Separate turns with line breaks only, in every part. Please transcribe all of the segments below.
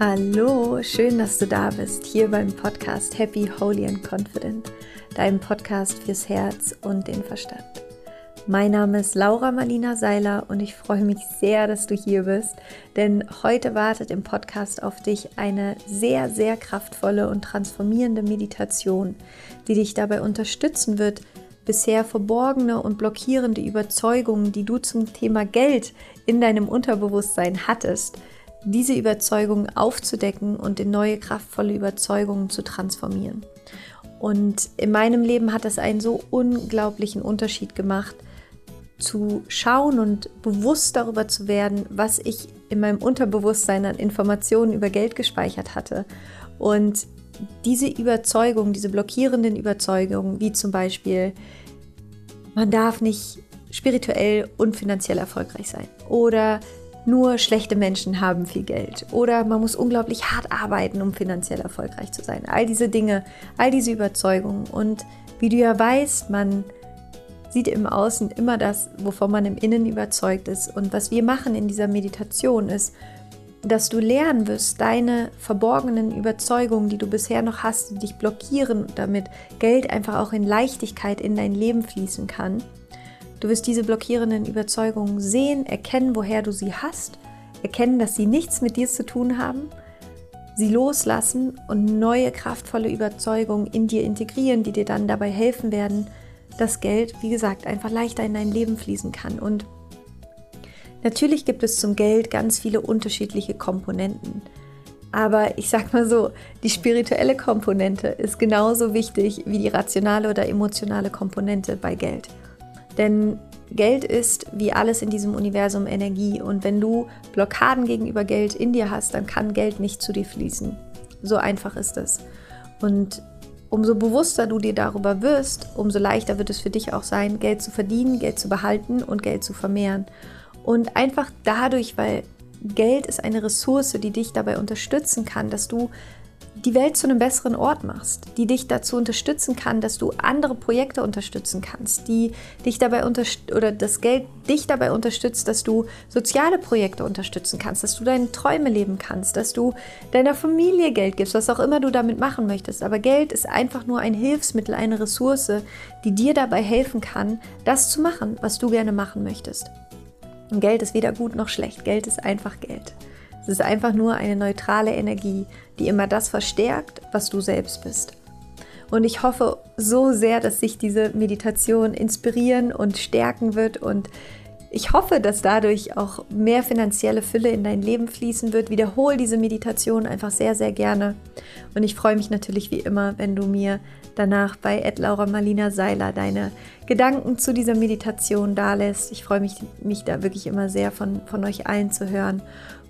Hallo, schön, dass du da bist, hier beim Podcast Happy, Holy and Confident, deinem Podcast fürs Herz und den Verstand. Mein Name ist Laura Marlina Seiler und ich freue mich sehr, dass du hier bist, denn heute wartet im Podcast auf dich eine sehr, sehr kraftvolle und transformierende Meditation, die dich dabei unterstützen wird, bisher verborgene und blockierende Überzeugungen, die du zum Thema Geld in deinem Unterbewusstsein hattest, diese Überzeugungen aufzudecken und in neue kraftvolle Überzeugungen zu transformieren. Und in meinem Leben hat es einen so unglaublichen Unterschied gemacht, zu schauen und bewusst darüber zu werden, was ich in meinem Unterbewusstsein an Informationen über Geld gespeichert hatte. Und diese Überzeugungen, diese blockierenden Überzeugungen, wie zum Beispiel, man darf nicht spirituell und finanziell erfolgreich sein oder nur schlechte Menschen haben viel Geld oder man muss unglaublich hart arbeiten, um finanziell erfolgreich zu sein. All diese Dinge, all diese Überzeugungen. Und wie du ja weißt, man sieht im Außen immer das, wovon man im Innen überzeugt ist. Und was wir machen in dieser Meditation ist, dass du lernen wirst, deine verborgenen Überzeugungen, die du bisher noch hast, die dich blockieren, damit Geld einfach auch in Leichtigkeit in dein Leben fließen kann Du wirst diese blockierenden Überzeugungen sehen, erkennen, woher du sie hast, erkennen, dass sie nichts mit dir zu tun haben, sie loslassen und neue kraftvolle Überzeugungen in dir integrieren, die dir dann dabei helfen werden, dass Geld, wie gesagt, einfach leichter in dein Leben fließen kann. Und natürlich gibt es zum Geld ganz viele unterschiedliche Komponenten. Aber ich sag mal so, die spirituelle Komponente ist genauso wichtig wie die rationale oder emotionale Komponente bei Geld. Denn Geld ist wie alles in diesem Universum Energie und wenn du Blockaden gegenüber Geld in dir hast, dann kann Geld nicht zu dir fließen. So einfach ist es. Und umso bewusster du dir darüber wirst, umso leichter wird es für dich auch sein, Geld zu verdienen, Geld zu behalten und Geld zu vermehren. Und einfach dadurch, weil Geld ist eine Ressource, die dich dabei unterstützen kann, dass du die Welt zu einem besseren Ort machst, die dich dazu unterstützen kann, dass du andere Projekte unterstützen kannst, die dich dabei unterstützt oder das Geld dich dabei unterstützt, dass du soziale Projekte unterstützen kannst, dass du deine Träume leben kannst, dass du deiner Familie Geld gibst, was auch immer du damit machen möchtest. Aber Geld ist einfach nur ein Hilfsmittel, eine Ressource, die dir dabei helfen kann, das zu machen, was du gerne machen möchtest. Und Geld ist weder gut noch schlecht. Geld ist einfach Geld. Es ist einfach nur eine neutrale Energie, die immer das verstärkt, was du selbst bist. Und ich hoffe so sehr, dass sich diese Meditation inspirieren und stärken wird und ich hoffe, dass dadurch auch mehr finanzielle Fülle in dein Leben fließen wird. Wiederhole diese Meditation einfach sehr, sehr gerne. Und ich freue mich natürlich wie immer, wenn du mir danach bei Laura Marlina Seiler deine Gedanken zu dieser Meditation dalässt. Ich freue mich, mich da wirklich immer sehr von, von euch allen zu hören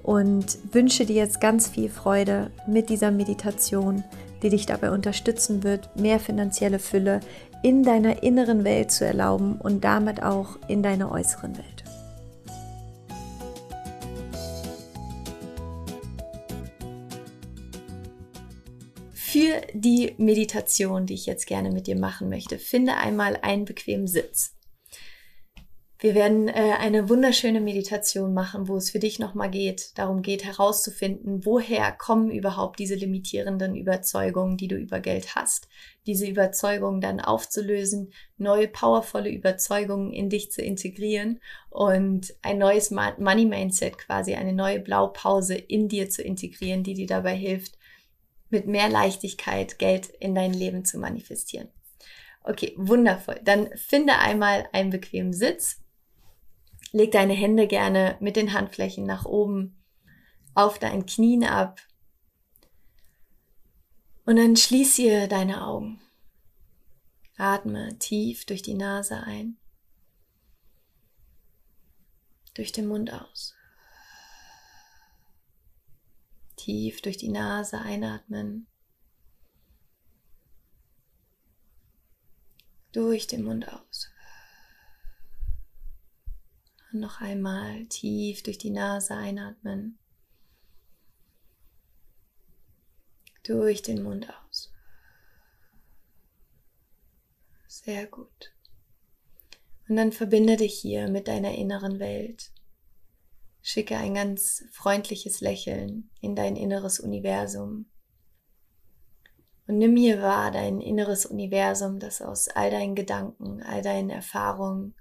und wünsche dir jetzt ganz viel Freude mit dieser Meditation, die dich dabei unterstützen wird, mehr finanzielle Fülle in deiner inneren Welt zu erlauben und damit auch in deiner äußeren Welt. Für die Meditation, die ich jetzt gerne mit dir machen möchte, finde einmal einen bequemen Sitz. Wir werden äh, eine wunderschöne Meditation machen, wo es für dich nochmal geht, darum geht herauszufinden, woher kommen überhaupt diese limitierenden Überzeugungen, die du über Geld hast. Diese Überzeugungen dann aufzulösen, neue powervolle Überzeugungen in dich zu integrieren und ein neues Money Mindset quasi, eine neue Blaupause in dir zu integrieren, die dir dabei hilft, mit mehr Leichtigkeit Geld in dein Leben zu manifestieren. Okay, wundervoll. Dann finde einmal einen bequemen Sitz Leg deine Hände gerne mit den Handflächen nach oben auf deinen Knien ab. Und dann schließ hier deine Augen. Atme tief durch die Nase ein, durch den Mund aus. Tief durch die Nase einatmen, durch den Mund aus. Und noch einmal tief durch die Nase einatmen. Durch den Mund aus. Sehr gut. Und dann verbinde dich hier mit deiner inneren Welt. Schicke ein ganz freundliches Lächeln in dein inneres Universum. Und nimm hier wahr dein inneres Universum, das aus all deinen Gedanken, all deinen Erfahrungen,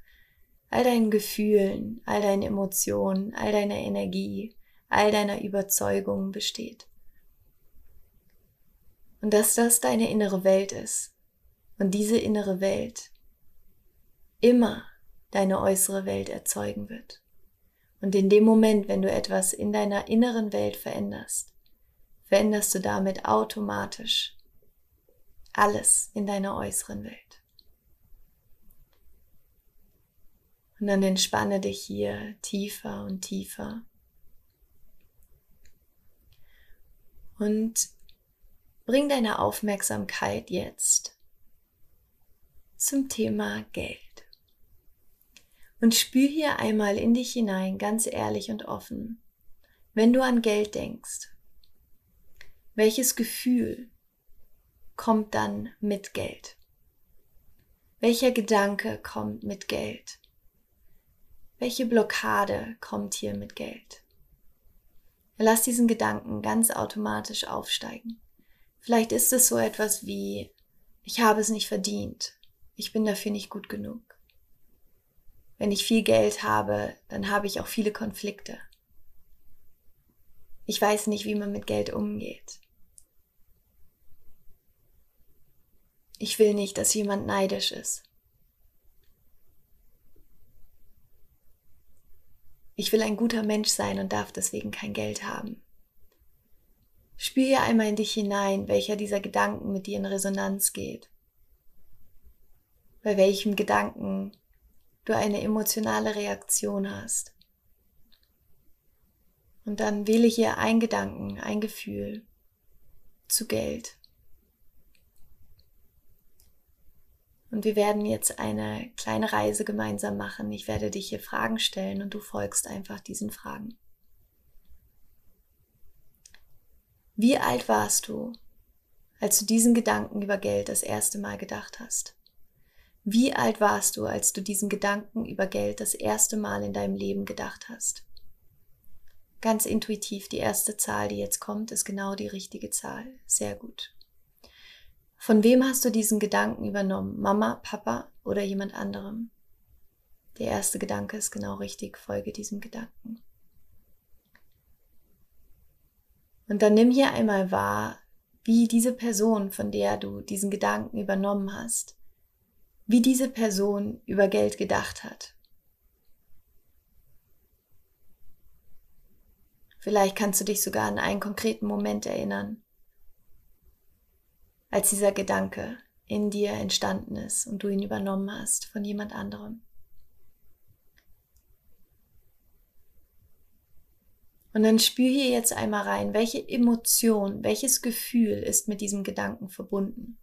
all deinen Gefühlen, all deinen Emotionen, all deiner Energie, all deiner Überzeugungen besteht. Und dass das deine innere Welt ist. Und diese innere Welt immer deine äußere Welt erzeugen wird. Und in dem Moment, wenn du etwas in deiner inneren Welt veränderst, veränderst du damit automatisch alles in deiner äußeren Welt. Und dann entspanne dich hier tiefer und tiefer. Und bring deine Aufmerksamkeit jetzt zum Thema Geld. Und spür hier einmal in dich hinein, ganz ehrlich und offen, wenn du an Geld denkst, welches Gefühl kommt dann mit Geld? Welcher Gedanke kommt mit Geld? Welche Blockade kommt hier mit Geld? Lass diesen Gedanken ganz automatisch aufsteigen. Vielleicht ist es so etwas wie, ich habe es nicht verdient, ich bin dafür nicht gut genug. Wenn ich viel Geld habe, dann habe ich auch viele Konflikte. Ich weiß nicht, wie man mit Geld umgeht. Ich will nicht, dass jemand neidisch ist. Ich will ein guter Mensch sein und darf deswegen kein Geld haben. Spür hier einmal in dich hinein, welcher dieser Gedanken mit dir in Resonanz geht. Bei welchem Gedanken du eine emotionale Reaktion hast. Und dann wähle hier ein Gedanken, ein Gefühl zu Geld. Und wir werden jetzt eine kleine Reise gemeinsam machen. Ich werde dich hier Fragen stellen und du folgst einfach diesen Fragen. Wie alt warst du, als du diesen Gedanken über Geld das erste Mal gedacht hast? Wie alt warst du, als du diesen Gedanken über Geld das erste Mal in deinem Leben gedacht hast? Ganz intuitiv, die erste Zahl, die jetzt kommt, ist genau die richtige Zahl. Sehr gut. Von wem hast du diesen Gedanken übernommen? Mama, Papa oder jemand anderem? Der erste Gedanke ist genau richtig, folge diesem Gedanken. Und dann nimm hier einmal wahr, wie diese Person, von der du diesen Gedanken übernommen hast, wie diese Person über Geld gedacht hat. Vielleicht kannst du dich sogar an einen konkreten Moment erinnern, als dieser Gedanke in dir entstanden ist und du ihn übernommen hast von jemand anderem. Und dann spür hier jetzt einmal rein, welche Emotion, welches Gefühl ist mit diesem Gedanken verbunden.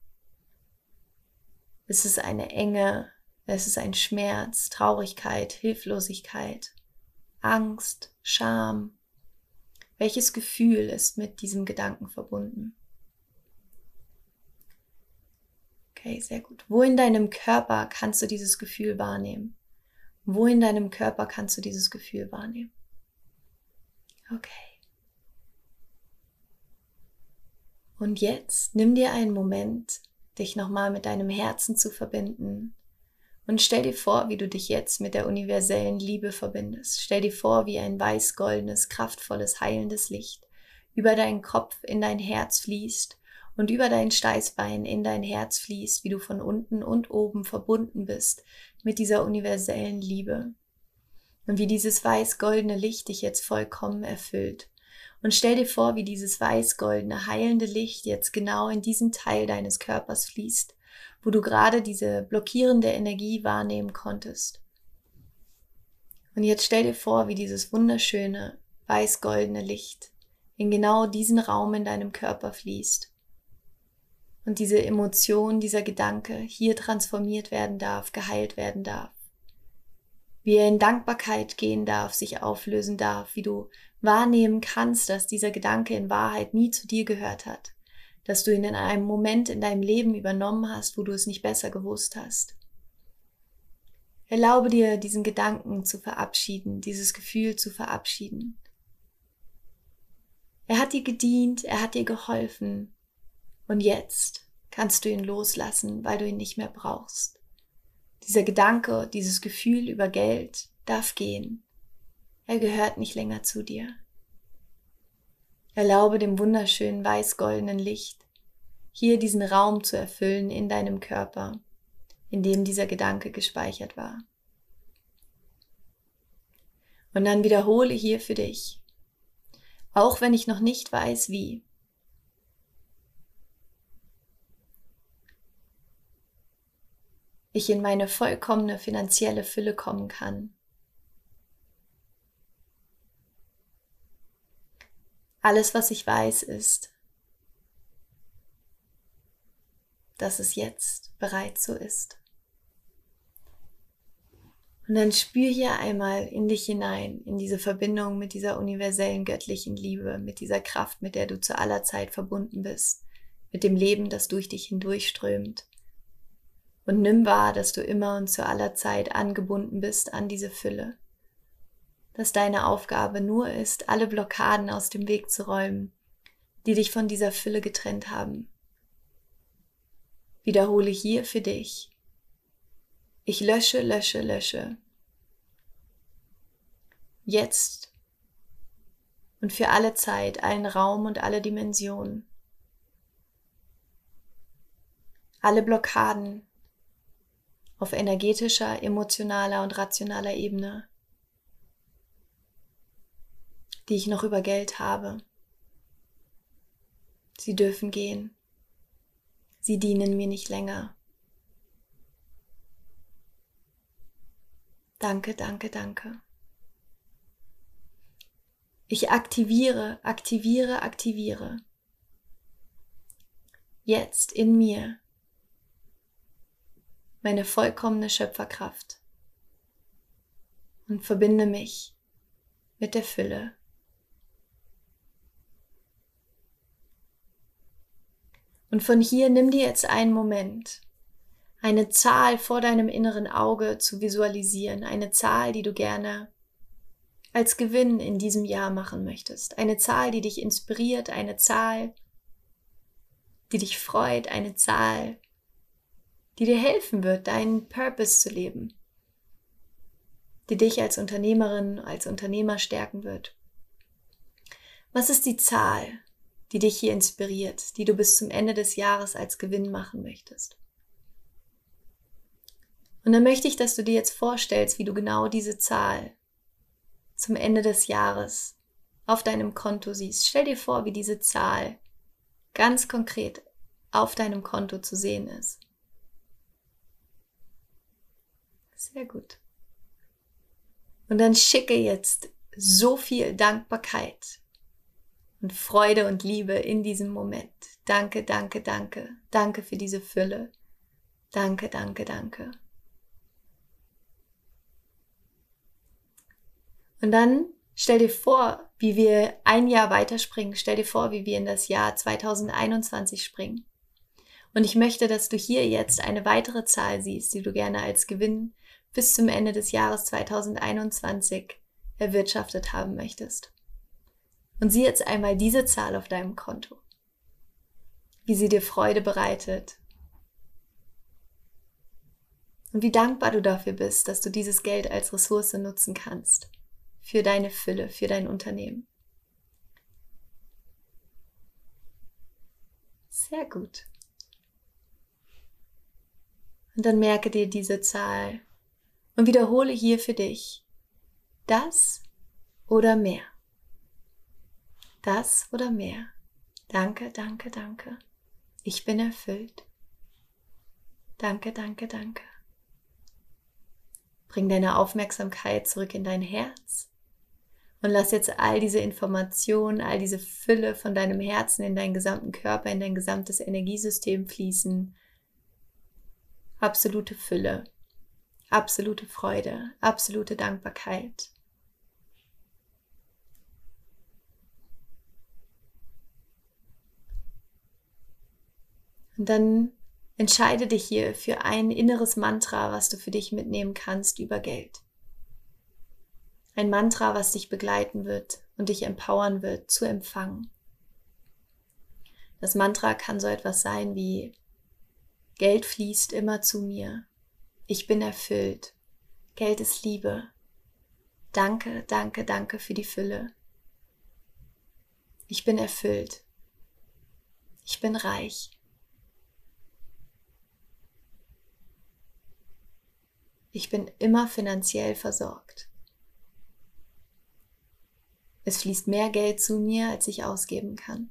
Es ist eine Enge, es ist ein Schmerz, Traurigkeit, Hilflosigkeit, Angst, Scham. Welches Gefühl ist mit diesem Gedanken verbunden? Okay, sehr gut. Wo in deinem Körper kannst du dieses Gefühl wahrnehmen? Wo in deinem Körper kannst du dieses Gefühl wahrnehmen? Okay. Und jetzt nimm dir einen Moment, dich nochmal mit deinem Herzen zu verbinden. Und stell dir vor, wie du dich jetzt mit der universellen Liebe verbindest. Stell dir vor, wie ein weiß-goldenes, kraftvolles, heilendes Licht über deinen Kopf in dein Herz fließt und über dein Steißbein in dein Herz fließt, wie du von unten und oben verbunden bist mit dieser universellen Liebe. Und wie dieses weiß-goldene Licht dich jetzt vollkommen erfüllt. Und stell dir vor, wie dieses weiß-goldene, heilende Licht jetzt genau in diesen Teil deines Körpers fließt, wo du gerade diese blockierende Energie wahrnehmen konntest. Und jetzt stell dir vor, wie dieses wunderschöne, weiß-goldene Licht in genau diesen Raum in deinem Körper fließt. Und diese Emotion, dieser Gedanke hier transformiert werden darf, geheilt werden darf wie er in Dankbarkeit gehen darf, sich auflösen darf, wie du wahrnehmen kannst, dass dieser Gedanke in Wahrheit nie zu dir gehört hat, dass du ihn in einem Moment in deinem Leben übernommen hast, wo du es nicht besser gewusst hast. Erlaube dir, diesen Gedanken zu verabschieden, dieses Gefühl zu verabschieden. Er hat dir gedient, er hat dir geholfen. Und jetzt kannst du ihn loslassen, weil du ihn nicht mehr brauchst. Dieser Gedanke, dieses Gefühl über Geld darf gehen. Er gehört nicht länger zu dir. Erlaube dem wunderschönen weiß-goldenen Licht, hier diesen Raum zu erfüllen in deinem Körper, in dem dieser Gedanke gespeichert war. Und dann wiederhole hier für dich, auch wenn ich noch nicht weiß wie. Ich in meine vollkommene finanzielle Fülle kommen kann. Alles, was ich weiß, ist, dass es jetzt bereits so ist. Und dann spür hier einmal in dich hinein, in diese Verbindung mit dieser universellen göttlichen Liebe, mit dieser Kraft, mit der du zu aller Zeit verbunden bist, mit dem Leben, das durch dich hindurchströmt. Und nimm wahr, dass du immer und zu aller Zeit angebunden bist an diese Fülle. Dass deine Aufgabe nur ist, alle Blockaden aus dem Weg zu räumen, die dich von dieser Fülle getrennt haben. Wiederhole hier für dich, ich lösche, lösche, lösche. Jetzt und für alle Zeit, allen Raum und alle Dimensionen. Alle Blockaden auf energetischer, emotionaler und rationaler Ebene, die ich noch über Geld habe. Sie dürfen gehen. Sie dienen mir nicht länger. Danke, danke, danke. Ich aktiviere, aktiviere, aktiviere. Jetzt in mir meine vollkommene Schöpferkraft und verbinde mich mit der Fülle. Und von hier nimm dir jetzt einen Moment eine Zahl vor deinem inneren Auge zu visualisieren, eine Zahl, die du gerne als Gewinn in diesem Jahr machen möchtest, eine Zahl, die dich inspiriert, eine Zahl, die dich freut, eine Zahl, die dir helfen wird, deinen Purpose zu leben, die dich als Unternehmerin, als Unternehmer stärken wird. Was ist die Zahl, die dich hier inspiriert, die du bis zum Ende des Jahres als Gewinn machen möchtest? Und dann möchte ich, dass du dir jetzt vorstellst, wie du genau diese Zahl zum Ende des Jahres auf deinem Konto siehst. Stell dir vor, wie diese Zahl ganz konkret auf deinem Konto zu sehen ist. Sehr gut. Und dann schicke jetzt so viel Dankbarkeit und Freude und Liebe in diesem Moment. Danke, danke, danke. Danke für diese Fülle. Danke, danke, danke. Und dann stell dir vor, wie wir ein Jahr weiterspringen. Stell dir vor, wie wir in das Jahr 2021 springen. Und ich möchte, dass du hier jetzt eine weitere Zahl siehst, die du gerne als Gewinn bis zum Ende des Jahres 2021 erwirtschaftet haben möchtest. Und sieh jetzt einmal diese Zahl auf deinem Konto. Wie sie dir Freude bereitet. Und wie dankbar du dafür bist, dass du dieses Geld als Ressource nutzen kannst für deine Fülle, für dein Unternehmen. Sehr gut. Und dann merke dir diese Zahl und wiederhole hier für dich das oder mehr. Das oder mehr. Danke, danke, danke. Ich bin erfüllt. Danke, danke, danke. Bring deine Aufmerksamkeit zurück in dein Herz und lass jetzt all diese Informationen, all diese Fülle von deinem Herzen in deinen gesamten Körper, in dein gesamtes Energiesystem fließen. Absolute Fülle, absolute Freude, absolute Dankbarkeit. Und dann Entscheide dich hier für ein inneres Mantra, was du für dich mitnehmen kannst über Geld. Ein Mantra, was dich begleiten wird und dich empowern wird zu empfangen. Das Mantra kann so etwas sein wie Geld fließt immer zu mir. Ich bin erfüllt. Geld ist Liebe. Danke, danke, danke für die Fülle. Ich bin erfüllt. Ich bin reich. Ich bin immer finanziell versorgt. Es fließt mehr Geld zu mir, als ich ausgeben kann.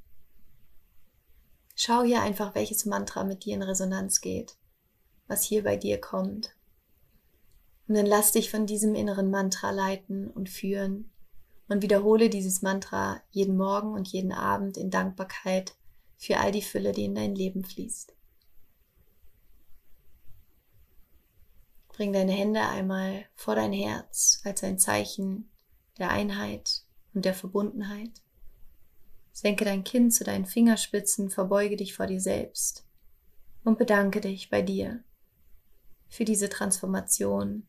Schau hier einfach, welches Mantra mit dir in Resonanz geht, was hier bei dir kommt. Und dann lass dich von diesem inneren Mantra leiten und führen und wiederhole dieses Mantra jeden Morgen und jeden Abend in Dankbarkeit für all die Fülle, die in dein Leben fließt. Bring deine Hände einmal vor dein Herz als ein Zeichen der Einheit und der Verbundenheit. Senke dein Kinn zu deinen Fingerspitzen, verbeuge dich vor dir selbst und bedanke dich bei dir für diese Transformation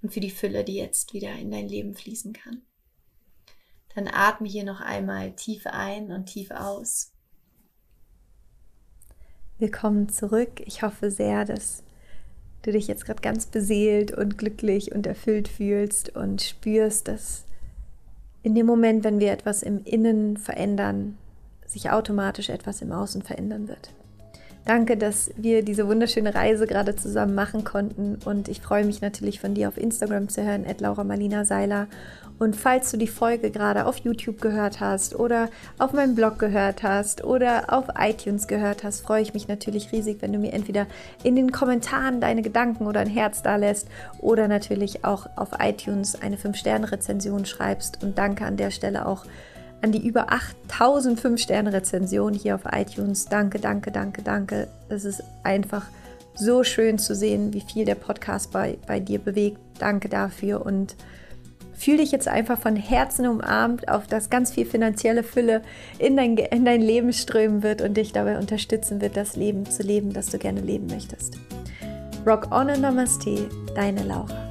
und für die Fülle, die jetzt wieder in dein Leben fließen kann. Dann atme hier noch einmal tief ein und tief aus. Willkommen zurück. Ich hoffe sehr, dass du dich jetzt gerade ganz beseelt und glücklich und erfüllt fühlst und spürst, dass in dem Moment, wenn wir etwas im Innen verändern, sich automatisch etwas im Außen verändern wird. Danke, dass wir diese wunderschöne Reise gerade zusammen machen konnten und ich freue mich natürlich von dir auf Instagram zu hören, at Laura Marlina Seiler. Und falls du die Folge gerade auf YouTube gehört hast oder auf meinem Blog gehört hast oder auf iTunes gehört hast, freue ich mich natürlich riesig, wenn du mir entweder in den Kommentaren deine Gedanken oder ein Herz da lässt oder natürlich auch auf iTunes eine 5-Sterne-Rezension schreibst. Und danke an der Stelle auch an die über 8000 5-Sterne-Rezensionen hier auf iTunes. Danke, danke, danke, danke. Es ist einfach so schön zu sehen, wie viel der Podcast bei, bei dir bewegt. Danke dafür und fühle dich jetzt einfach von Herzen umarmt, auf das ganz viel finanzielle Fülle in dein, in dein Leben strömen wird und dich dabei unterstützen wird, das Leben zu leben, das du gerne leben möchtest. Rock on and Namaste, deine Laura.